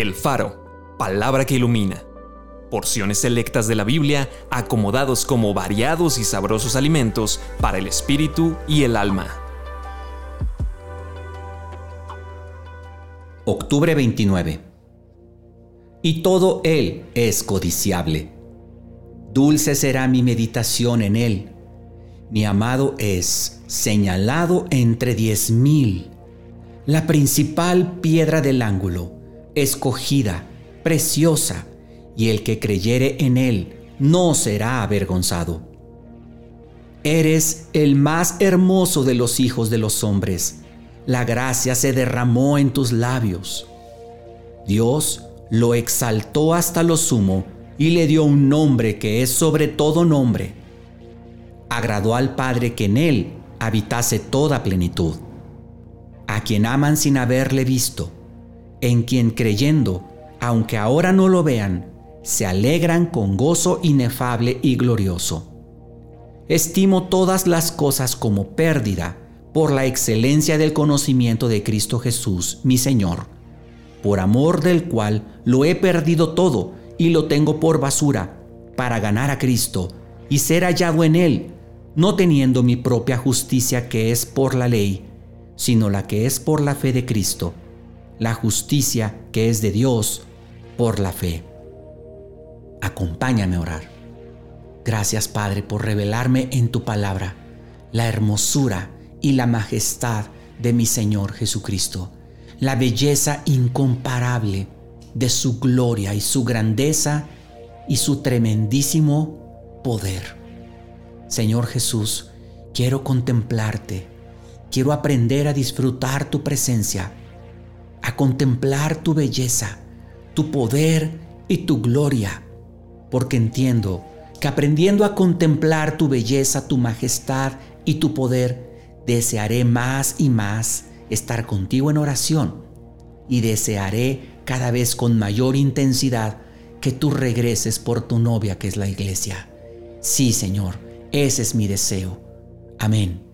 El Faro, palabra que ilumina. Porciones selectas de la Biblia acomodados como variados y sabrosos alimentos para el espíritu y el alma. Octubre 29. Y todo él es codiciable. Dulce será mi meditación en él. Mi amado es señalado entre diez mil la principal piedra del ángulo, escogida, preciosa, y el que creyere en él no será avergonzado. Eres el más hermoso de los hijos de los hombres. La gracia se derramó en tus labios. Dios lo exaltó hasta lo sumo y le dio un nombre que es sobre todo nombre. Agradó al Padre que en él habitase toda plenitud a quien aman sin haberle visto, en quien creyendo, aunque ahora no lo vean, se alegran con gozo inefable y glorioso. Estimo todas las cosas como pérdida por la excelencia del conocimiento de Cristo Jesús, mi Señor, por amor del cual lo he perdido todo y lo tengo por basura, para ganar a Cristo y ser hallado en Él, no teniendo mi propia justicia que es por la ley, sino la que es por la fe de Cristo, la justicia que es de Dios por la fe. Acompáñame a orar. Gracias Padre por revelarme en tu palabra la hermosura y la majestad de mi Señor Jesucristo, la belleza incomparable de su gloria y su grandeza y su tremendísimo poder. Señor Jesús, quiero contemplarte Quiero aprender a disfrutar tu presencia, contemplar tu belleza, tu poder y tu gloria, porque entiendo que aprendiendo a contemplar tu belleza, tu majestad y tu poder, desearé más y más estar contigo en oración y desearé cada vez con mayor intensidad que tú regreses por tu novia que es la iglesia. Sí, Señor, ese es mi deseo. Amén.